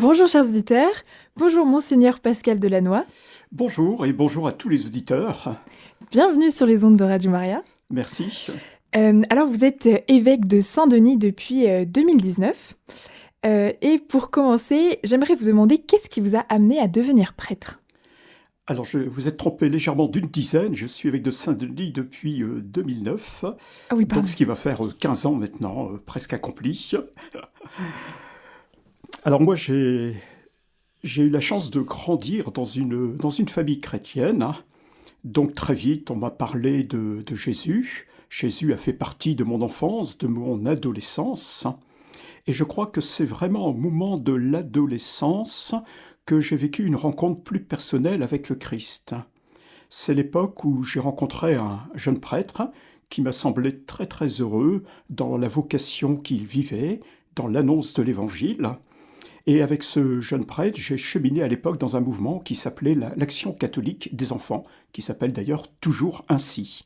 Bonjour chers auditeurs, bonjour monseigneur Pascal Delannoy. Bonjour et bonjour à tous les auditeurs. Bienvenue sur les ondes de Radio Maria. Merci. Euh, alors vous êtes évêque de Saint-Denis depuis 2019. Euh, euh, et pour commencer, j'aimerais vous demander qu'est-ce qui vous a amené à devenir prêtre? Alors, je, vous êtes trompé légèrement d'une dizaine. Je suis évêque de Saint-Denis depuis 2009. Ah oui, donc, ce qui va faire 15 ans maintenant, presque accompli. Alors moi, j'ai eu la chance de grandir dans une, dans une famille chrétienne. Hein. Donc très vite, on m'a parlé de, de, Jésus. Jésus a fait partie de mon enfance, de mon adolescence. Et je crois que c'est vraiment au moment de l'adolescence que j'ai vécu une rencontre plus personnelle avec le Christ. C'est l'époque où j'ai rencontré un jeune prêtre qui m'a semblé très très heureux dans la vocation qu'il vivait, dans l'annonce de l'Évangile. Et avec ce jeune prêtre, j'ai cheminé à l'époque dans un mouvement qui s'appelait l'Action catholique des enfants, qui s'appelle d'ailleurs toujours ainsi.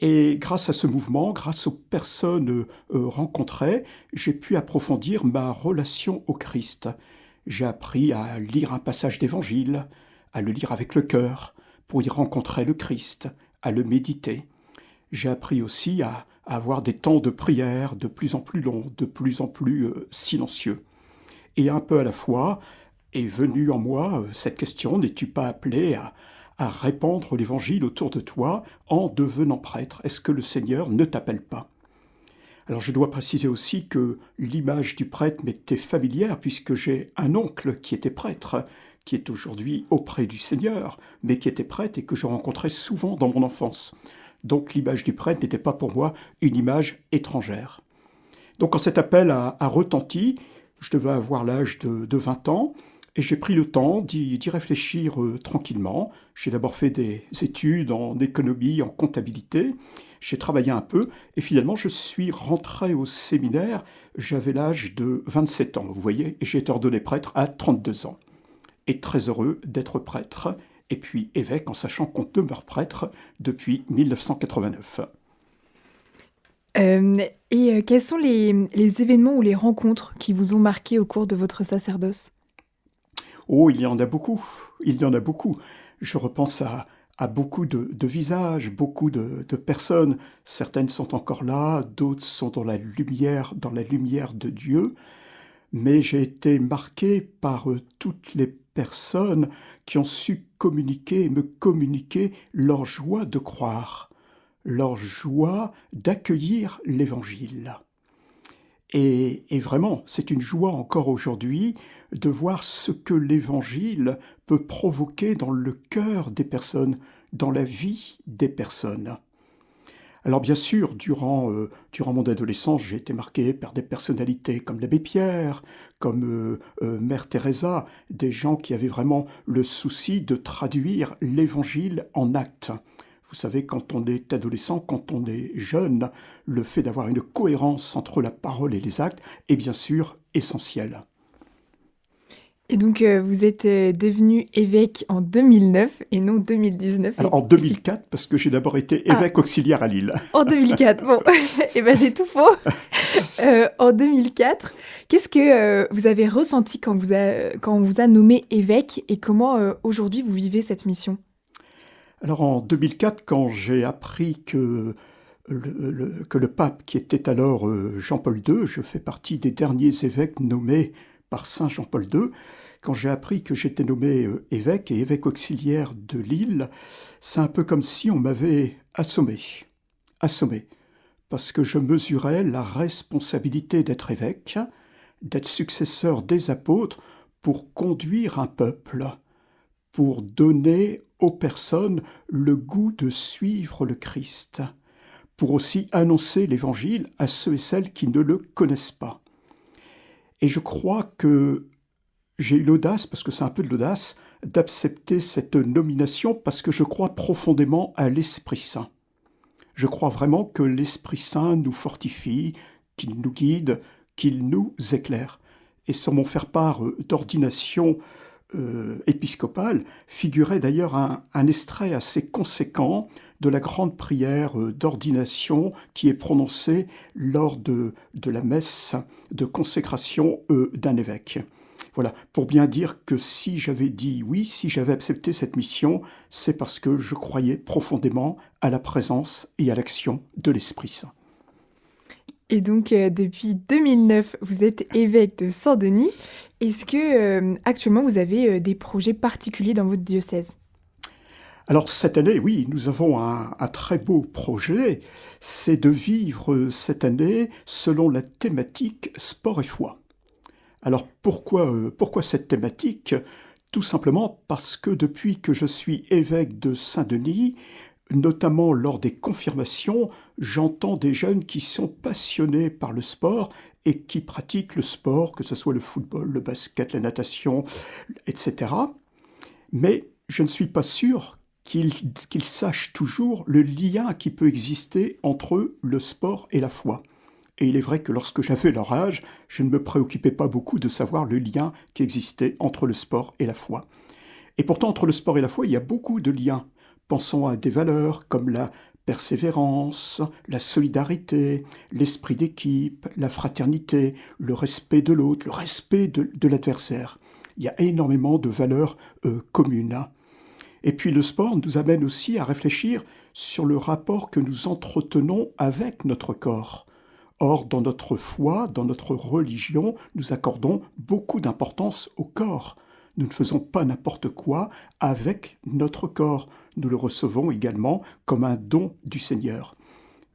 Et grâce à ce mouvement, grâce aux personnes euh, rencontrées, j'ai pu approfondir ma relation au Christ. J'ai appris à lire un passage d'évangile, à le lire avec le cœur, pour y rencontrer le Christ, à le méditer. J'ai appris aussi à, avoir des temps de prière de plus en plus longs, de plus en plus euh, silencieux et un peu à la fois est venue en moi euh, cette question, n'es-tu pas appelé à, répandre l'évangile autour de toi en devenant prêtre? Est-ce que le Seigneur ne t'appelle pas? Alors je dois préciser aussi que l'image du prêtre m'était familière puisque j'ai un oncle qui était prêtre, qui est aujourd'hui auprès du Seigneur, mais qui était prêtre et que je rencontrais souvent dans mon enfance. Donc l'image du prêtre n'était pas pour moi une image étrangère. Donc quand cet appel a retenti, je devais avoir l'âge de, 20 ans et j'ai pris le temps d'y réfléchir euh, tranquillement. J'ai d'abord fait des études en économie, en comptabilité. J'ai travaillé un peu et finalement je suis rentré au séminaire. J'avais l'âge de 27 ans, vous voyez, et j'ai été ordonné prêtre à 32 ans. Et très heureux d'être prêtre et puis évêque en sachant qu'on demeure prêtre depuis 1989. Euh, et euh, quels sont les, événements ou les rencontres qui vous ont marqué au cours de votre sacerdoce? Oh, il y en a beaucoup. Il y en a beaucoup. Je repense à, beaucoup de, visages, beaucoup de, personnes. Certaines sont encore là, d'autres sont dans la lumière, dans la lumière de Dieu. Mais j'ai été marqué par euh, toutes les personnes qui ont su communiquer, me communiquer leur joie de croire leur joie d'accueillir l'Évangile. Et, vraiment, c'est une joie encore aujourd'hui de voir ce que l'Évangile peut provoquer dans le cœur des personnes, dans la vie des personnes. Alors bien sûr, durant, euh, durant mon adolescence, j'ai été marqué par des personnalités comme l'abbé Pierre, comme euh, euh, Mère Teresa, des gens qui avaient vraiment le souci de traduire l'Évangile en actes. Vous savez, quand on est adolescent, quand on est jeune, le fait d'avoir une cohérence entre la parole et les actes est bien sûr essentiel. Et donc, euh, vous êtes euh, devenu évêque en 2009 et non 2019. Alors, en 2004, parce que j'ai d'abord été ah. évêque auxiliaire à Lille. En 2004, bon, et eh ben c'est tout faux. Euh, en 2004, qu'est-ce que vous avez ressenti quand, vous quand on vous a nommé évêque et comment aujourd'hui vous vivez cette mission? Alors en 2004, quand j'ai appris que le, pape, qui était alors euh, Jean-Paul II, je fais partie des derniers évêques nommés par Saint Jean-Paul II, quand j'ai appris que j'étais nommé euh, évêque et évêque auxiliaire de Lille, c'est un peu comme si on m'avait assommé. Assommé. Parce que je mesurais la responsabilité d'être évêque, d'être successeur des apôtres pour conduire un peuple, pour donner aux personnes le goût de suivre le Christ, pour aussi annoncer l'Évangile à ceux et celles qui ne le connaissent pas. Et je crois que j'ai eu l'audace, parce que c'est un peu de l'audace, d'accepter cette nomination parce que je crois profondément à l'Esprit Saint. Je crois vraiment que l'Esprit Saint nous fortifie, qu'il nous guide, qu'il nous éclaire. Et sur mon faire-part d'ordination euh, figurait d'ailleurs un, extrait assez conséquent de la grande prière euh, d'ordination qui est prononcée lors de, de la messe de consécration euh, d'un évêque. Voilà, pour bien dire que si j'avais dit oui, si j'avais accepté cette mission, c'est parce que je croyais profondément à la présence et à l'action de l'Esprit Saint. Et donc, euh, depuis 2009, vous êtes évêque de Saint-Denis. Est-ce que euh, actuellement vous avez euh, des projets particuliers dans votre diocèse? Alors cette année, oui, nous avons un, très beau projet, c'est de vivre cette année selon la thématique sport et foi. Alors pourquoi, pourquoi cette thématique? Tout simplement parce que depuis que je suis évêque de Saint-Denis, notamment lors des confirmations, j'entends des jeunes qui sont passionnés par le sport et qui pratiquent le sport, que ce soit le football, le basket, la natation, etc. Mais je ne suis pas sûr qu'ils sachent toujours le lien qui peut exister entre le sport et la foi. Et il est vrai que lorsque j'avais leur âge, je ne me préoccupais pas beaucoup de savoir le lien qui existait entre le sport et la foi. Et pourtant, entre le sport et la foi, il y a beaucoup de liens. Pensons à des valeurs comme la persévérance, la solidarité, l'esprit d'équipe, la fraternité, le respect de l'autre, le respect de, l'adversaire. Il y a énormément de valeurs euh, communes. Et puis le sport nous amène aussi à réfléchir sur le rapport que nous entretenons avec notre corps. Or, dans notre foi, dans notre religion, nous accordons beaucoup d'importance au corps. Nous ne faisons pas n'importe quoi avec notre corps. Nous le recevons également comme un don du Seigneur.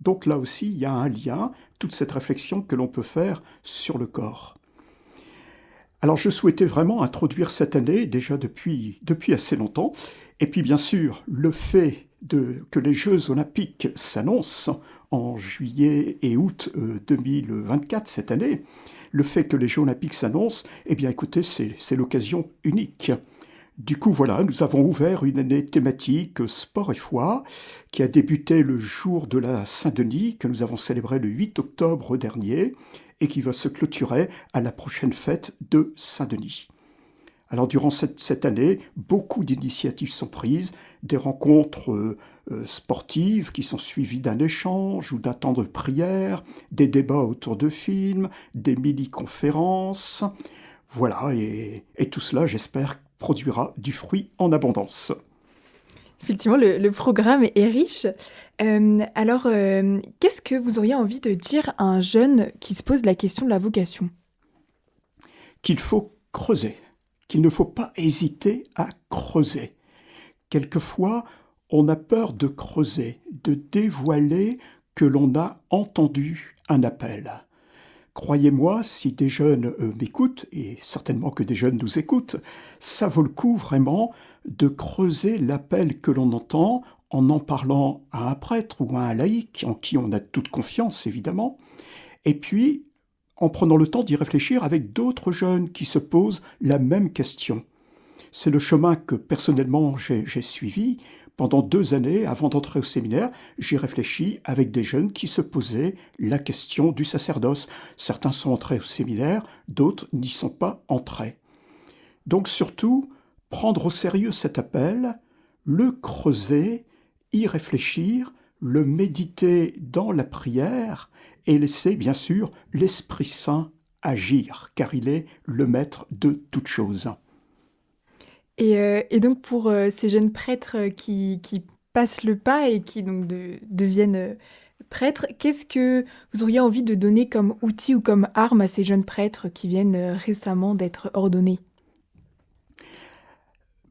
Donc là aussi, il y a un lien, toute cette réflexion que l'on peut faire sur le corps. Alors je souhaitais vraiment introduire cette année, déjà depuis, assez longtemps, et puis bien sûr, le fait que les Jeux olympiques s'annoncent en juillet et août 2024 euh, cette année, le fait que les Jeux olympiques s'annoncent, eh bien écoutez, c'est l'occasion unique. Du coup, voilà, nous avons ouvert une année thématique sport et foi qui a débuté le jour de la Saint-Denis, que nous avons célébré le 8 octobre dernier, et qui va se clôturer à la prochaine fête de Saint-Denis. Alors durant cette, année, beaucoup d'initiatives sont prises, des rencontres euh, sportives qui sont suivies d'un échange ou d'un temps de prière, des débats autour de films, des mini-conférences. Voilà, et, tout cela, j'espère, produira du fruit en abondance. Effectivement, le, programme est riche. Euh, alors, qu'est-ce que vous auriez envie de dire à un jeune qui se pose la question de la vocation? Qu'il faut creuser qu'il ne faut pas hésiter à creuser. Quelquefois, on a peur de creuser, de dévoiler que l'on a entendu un appel. Croyez-moi, si des jeunes euh, m'écoutent, et certainement que des jeunes nous écoutent, ça vaut le coup vraiment de creuser l'appel que l'on entend en en parlant à un prêtre ou à un laïc, en qui on a toute confiance évidemment, et puis en prenant le temps d'y réfléchir avec d'autres jeunes qui se posent la même question. C'est le chemin que personnellement j'ai suivi. Pendant deux années, avant d'entrer au séminaire, j'ai réfléchi avec des jeunes qui se posaient la question du sacerdoce. Certains sont entrés au séminaire, d'autres n'y sont pas entrés. Donc surtout, prendre au sérieux cet appel, le creuser, y réfléchir, le méditer dans la prière, et laisser bien sûr l'Esprit Saint agir, car il est le maître de toutes choses. Et, euh, donc pour euh, ces jeunes prêtres qui, passent le pas et qui donc deviennent euh, prêtres, qu'est-ce que vous auriez envie de donner comme outil ou comme arme à ces jeunes prêtres qui viennent récemment d'être ordonnés?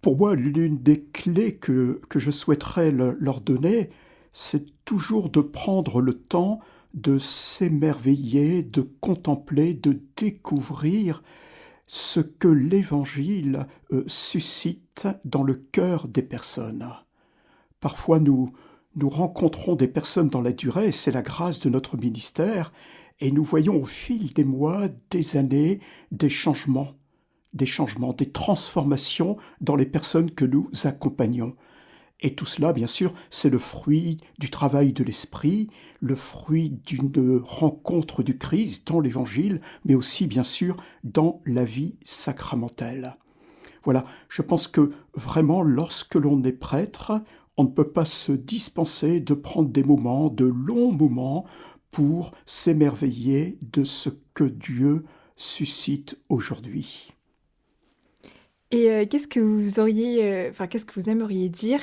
Pour moi, l'une des clés que je souhaiterais leur donner, c'est toujours de prendre le temps de s'émerveiller, de contempler, de découvrir ce que l'Évangile euh, suscite dans le cœur des personnes. Parfois nous, nous rencontrons des personnes dans la durée, c'est la grâce de notre ministère, et nous voyons au fil des mois, des années, des changements, des changements, des transformations dans les personnes que nous accompagnons. Et tout cela, bien sûr, c'est le fruit du travail de l'esprit, le fruit d'une rencontre du Christ dans l'Évangile, mais aussi, bien sûr, dans la vie sacramentelle. Voilà, je pense que vraiment, lorsque l'on est prêtre, on ne peut pas se dispenser de prendre des moments, de longs moments, pour s'émerveiller de ce que Dieu suscite aujourd'hui. Et qu'est-ce que vous auriez, enfin qu'est-ce que vous aimeriez dire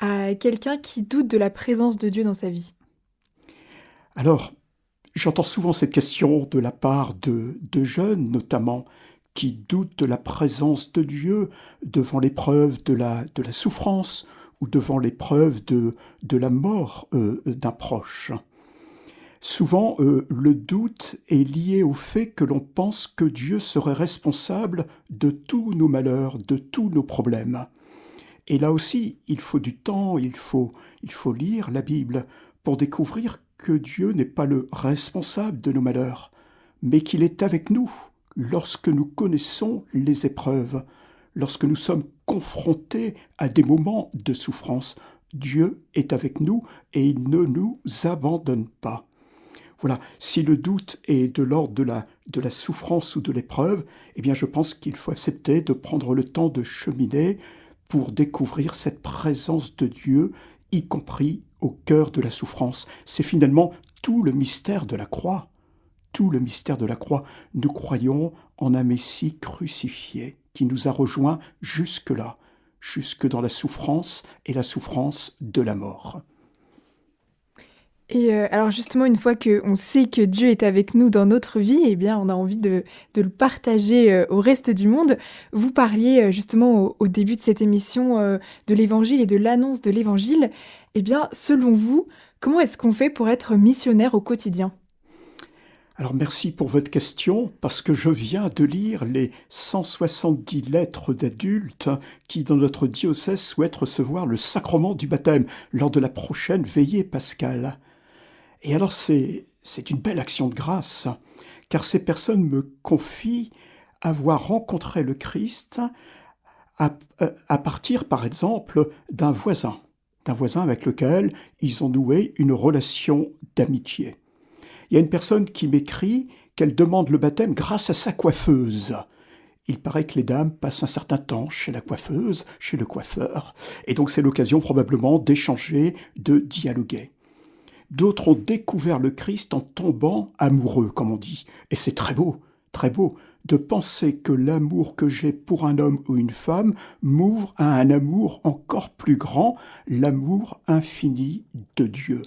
à quelqu'un qui doute de la présence de Dieu dans sa vie Alors, j'entends souvent cette question de la part de, jeunes, notamment, qui doutent de la présence de Dieu devant l'épreuve de la, souffrance ou devant l'épreuve de, de la mort euh, d'un proche. Souvent, euh, le doute est lié au fait que l'on pense que Dieu serait responsable de tous nos malheurs, de tous nos problèmes. Et là aussi, il faut du temps, il faut, il faut lire la Bible pour découvrir que Dieu n'est pas le responsable de nos malheurs, mais qu'il est avec nous lorsque nous connaissons les épreuves, lorsque nous sommes confrontés à des moments de souffrance. Dieu est avec nous et il ne nous abandonne pas. Voilà, si le doute est de l'ordre de la, de la souffrance ou de l'épreuve, eh bien je pense qu'il faut accepter de prendre le temps de cheminer pour découvrir cette présence de Dieu, y compris au cœur de la souffrance. C'est finalement tout le mystère de la croix. Tout le mystère de la croix. Nous croyons en un Messie crucifié qui nous a rejoints jusque-là, jusque dans la souffrance et la souffrance de la mort. Et euh, alors justement, une fois qu'on sait que Dieu est avec nous dans notre vie, eh bien, on a envie de, le partager euh, au reste du monde. Vous parliez euh, justement au, début de cette émission de l'Évangile et de l'annonce de l'Évangile. Eh bien, selon vous, comment est-ce qu'on fait pour être missionnaire au quotidien? Alors merci pour votre question, parce que je viens de lire les 170 lettres d'adultes qui, dans notre diocèse, souhaitent recevoir le sacrement du baptême lors de la prochaine veillée pascale. Et alors c'est, une belle action de grâce, car ces personnes me confient avoir rencontré le Christ à, euh, à partir, par exemple, d'un voisin, d'un voisin avec lequel ils ont noué une relation d'amitié. Il y a une personne qui m'écrit qu'elle demande le baptême grâce à sa coiffeuse. Il paraît que les dames passent un certain temps chez la coiffeuse, chez le coiffeur, et donc c'est l'occasion probablement d'échanger, de dialoguer. D'autres ont découvert le Christ en tombant amoureux, comme on dit. Et c'est très beau, très beau, de penser que l'amour que j'ai pour un homme ou une femme m'ouvre à un amour encore plus grand, l'amour infini de Dieu.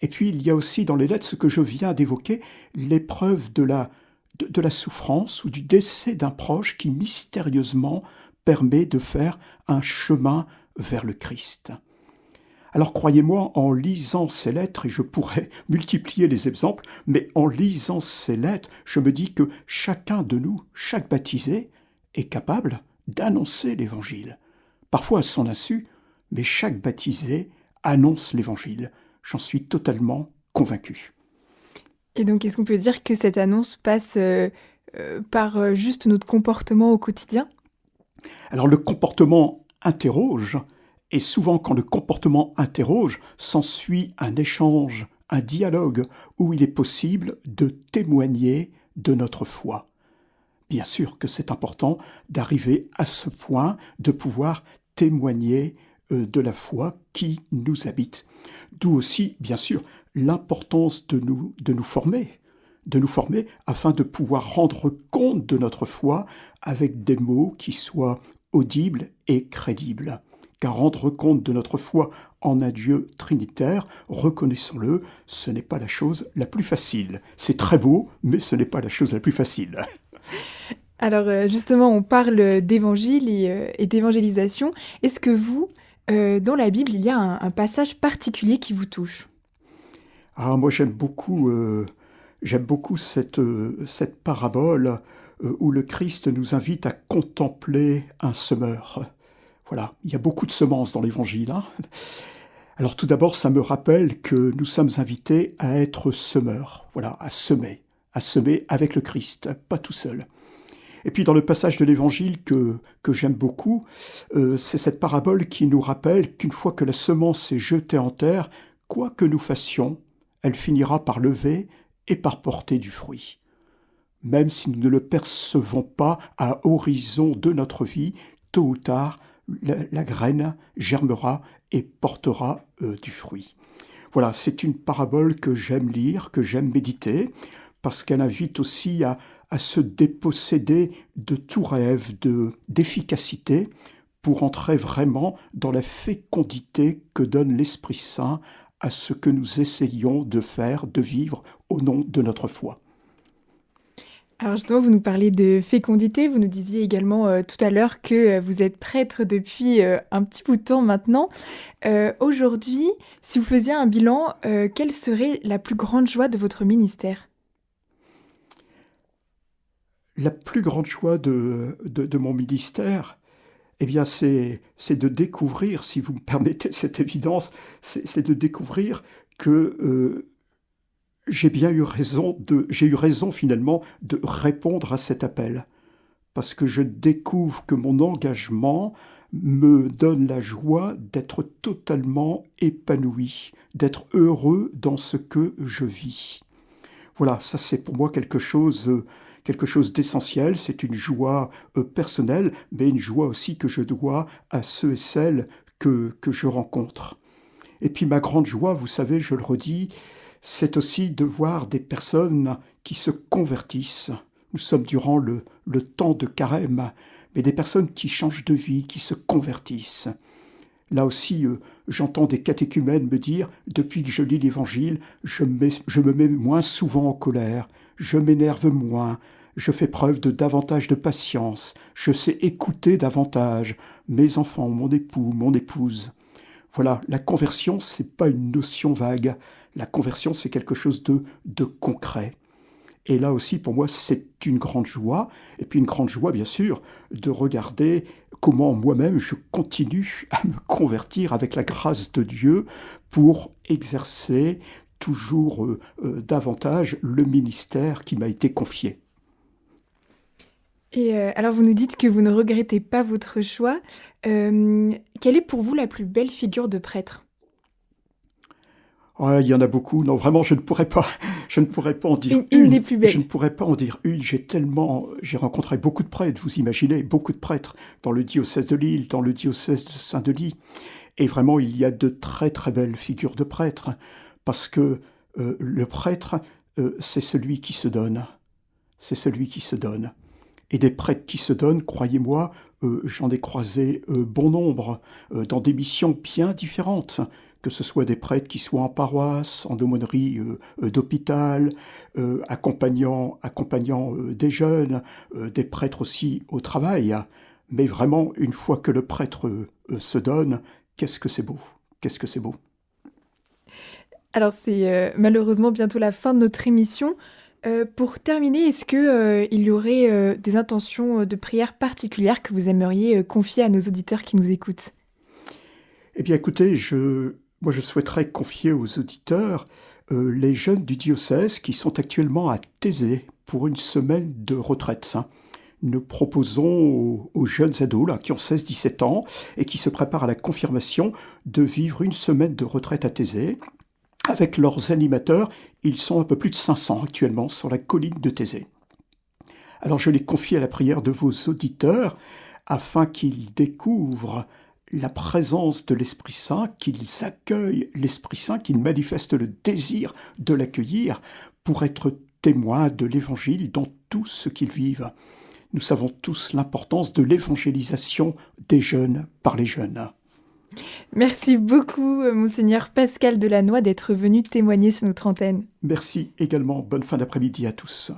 Et puis il y a aussi dans les lettres ce que je viens d'évoquer, l'épreuve de la, de la souffrance ou du décès d'un proche qui mystérieusement permet de faire un chemin vers le Christ. Alors croyez-moi, en lisant ces lettres, et je pourrais multiplier les exemples, mais en lisant ces lettres, je me dis que chacun de nous, chaque baptisé, est capable d'annoncer l'Évangile. Parfois à son insu, mais chaque baptisé annonce l'Évangile. J'en suis totalement convaincu. Et donc, est-ce qu'on peut dire que cette annonce passe euh, euh, par euh, juste notre comportement au quotidien? Alors, le comportement interroge, et souvent, quand le comportement interroge, s'ensuit un échange, un dialogue où il est possible de témoigner de notre foi. Bien sûr que c'est important d'arriver à ce point de pouvoir témoigner euh, de la foi qui nous habite. D'où aussi, bien sûr, l'importance de nous, de nous former, de nous former afin de pouvoir rendre compte de notre foi avec des mots qui soient audibles et crédibles car rendre compte de notre foi en un Dieu trinitaire, reconnaissons-le, ce n'est pas la chose la plus facile. C'est très beau, mais ce n'est pas la chose la plus facile. Alors euh, justement, on parle d'évangile et, euh, d'évangélisation. Est-ce que vous, euh, dans la Bible, il y a un, passage particulier qui vous touche? Ah, moi j'aime beaucoup, j'aime beaucoup cette, cette parabole où le Christ nous invite à contempler un semeur. Voilà, il y a beaucoup de semences dans l'Évangile. Hein. Alors tout d'abord, ça me rappelle que nous sommes invités à être semeurs, voilà, à semer, à semer avec le Christ, pas tout seul. Et puis dans le passage de l'Évangile que, j'aime beaucoup, euh, c'est cette parabole qui nous rappelle qu'une fois que la semence est jetée en terre, quoi que nous fassions, elle finira par lever et par porter du fruit. Même si nous ne le percevons pas à horizon de notre vie, tôt ou tard, la, graine germera et portera euh, du fruit. Voilà, c'est une parabole que j'aime lire, que j'aime méditer, parce qu'elle invite aussi à, se déposséder de tout rêve de d'efficacité pour entrer vraiment dans la fécondité que donne l'Esprit Saint à ce que nous essayons de faire, de vivre au nom de notre foi. Alors justement, vous nous parlez de fécondité, vous nous disiez également euh, tout à l'heure que euh, vous êtes prêtre depuis euh, un petit bout de temps maintenant. Aujourd'hui, si vous faisiez un bilan, quelle serait la plus grande joie de votre ministère? La plus grande joie de, de, mon ministère, eh bien, c'est de découvrir, si vous me permettez cette évidence, c'est de découvrir que j'ai bien eu raison de, j'ai eu raison finalement de répondre à cet appel. Parce que je découvre que mon engagement me donne la joie d'être totalement épanoui, d'être heureux dans ce que je vis. Voilà, ça c'est pour moi quelque chose, quelque chose d'essentiel, c'est une joie euh, personnelle, mais une joie aussi que je dois à ceux et celles que, que je rencontre. Et puis ma grande joie, vous savez, je le redis, c'est aussi de voir des personnes qui se convertissent. Nous sommes durant le, temps de carême, mais des personnes qui changent de vie, qui se convertissent. Là aussi, euh, j'entends des catéchumènes me dire, depuis que je lis l'Évangile, je, je me mets moins souvent en colère, je m'énerve moins, je fais preuve de davantage de patience, je sais écouter davantage mes enfants, mon époux, mon épouse. Voilà, la conversion, c'est pas une notion vague, la conversion, c'est quelque chose de, de concret. Et là aussi, pour moi, c'est une grande joie. Et puis une grande joie, bien sûr, de regarder comment moi-même je continue à me convertir avec la grâce de Dieu pour exercer toujours euh, euh, davantage le ministère qui m'a été confié. Et euh, alors vous nous dites que vous ne regrettez pas votre choix. quelle est pour vous la plus belle figure de prêtre? Il y en a beaucoup. Non, vraiment, je ne pourrais pas, je ne pourrais pas en dire une. Une, des plus belles. Je ne pourrais pas en dire une. J'ai tellement, j'ai rencontré beaucoup de prêtres. Vous imaginez, beaucoup de prêtres dans le diocèse de Lille, dans le diocèse de Saint-Denis. Et vraiment, il y a de très très belles figures de prêtres, parce que euh, le prêtre, euh, c'est celui qui se donne. C'est celui qui se donne. Et des prêtres qui se donnent, croyez-moi, euh, j'en ai croisé bon nombre, dans des missions bien différentes que ce soit des prêtres qui soient en paroisse, en aumônerie euh, euh, d'hôpital, euh, accompagnant, accompagnant des jeunes, des prêtres aussi au travail. Mais vraiment, une fois que le prêtre se donne, qu'est-ce que c'est beau Qu'est-ce que c'est beau Alors c'est malheureusement bientôt la fin de notre émission. pour terminer, est-ce qu'il il y aurait des intentions de prière particulières que vous aimeriez confier à nos auditeurs qui nous écoutent? Eh bien écoutez, je, moi, je souhaiterais confier aux auditeurs euh, les jeunes du diocèse qui sont actuellement à Thésée pour une semaine de retraite. Hein. Nous proposons aux, jeunes ados qui ont 16-17 ans et qui se préparent à la confirmation de vivre une semaine de retraite à Thésée. Avec leurs animateurs, ils sont un peu plus de 500 actuellement sur la colline de Thésée. Alors je les confie à la prière de vos auditeurs afin qu'ils découvrent la présence de l'Esprit Saint, qu'ils accueillent l'Esprit Saint, qu'ils manifestent le désir de l'accueillir pour être témoins de l'Évangile dans tout ce qu'ils vivent. Nous savons tous l'importance de l'évangélisation des jeunes par les jeunes. Merci beaucoup, monseigneur Pascal Delannoy, d'être venu témoigner sur notre antenne. Merci également. Bonne fin d'après-midi à tous.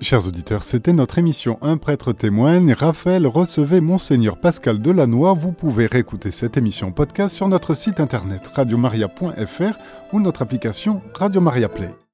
Chers auditeurs, c'était notre émission Un prêtre témoigne. Raphaël recevait Monseigneur Pascal Delannoy. Vous pouvez réécouter cette émission podcast sur notre site internet radiomaria.fr ou notre application Radio Maria Play.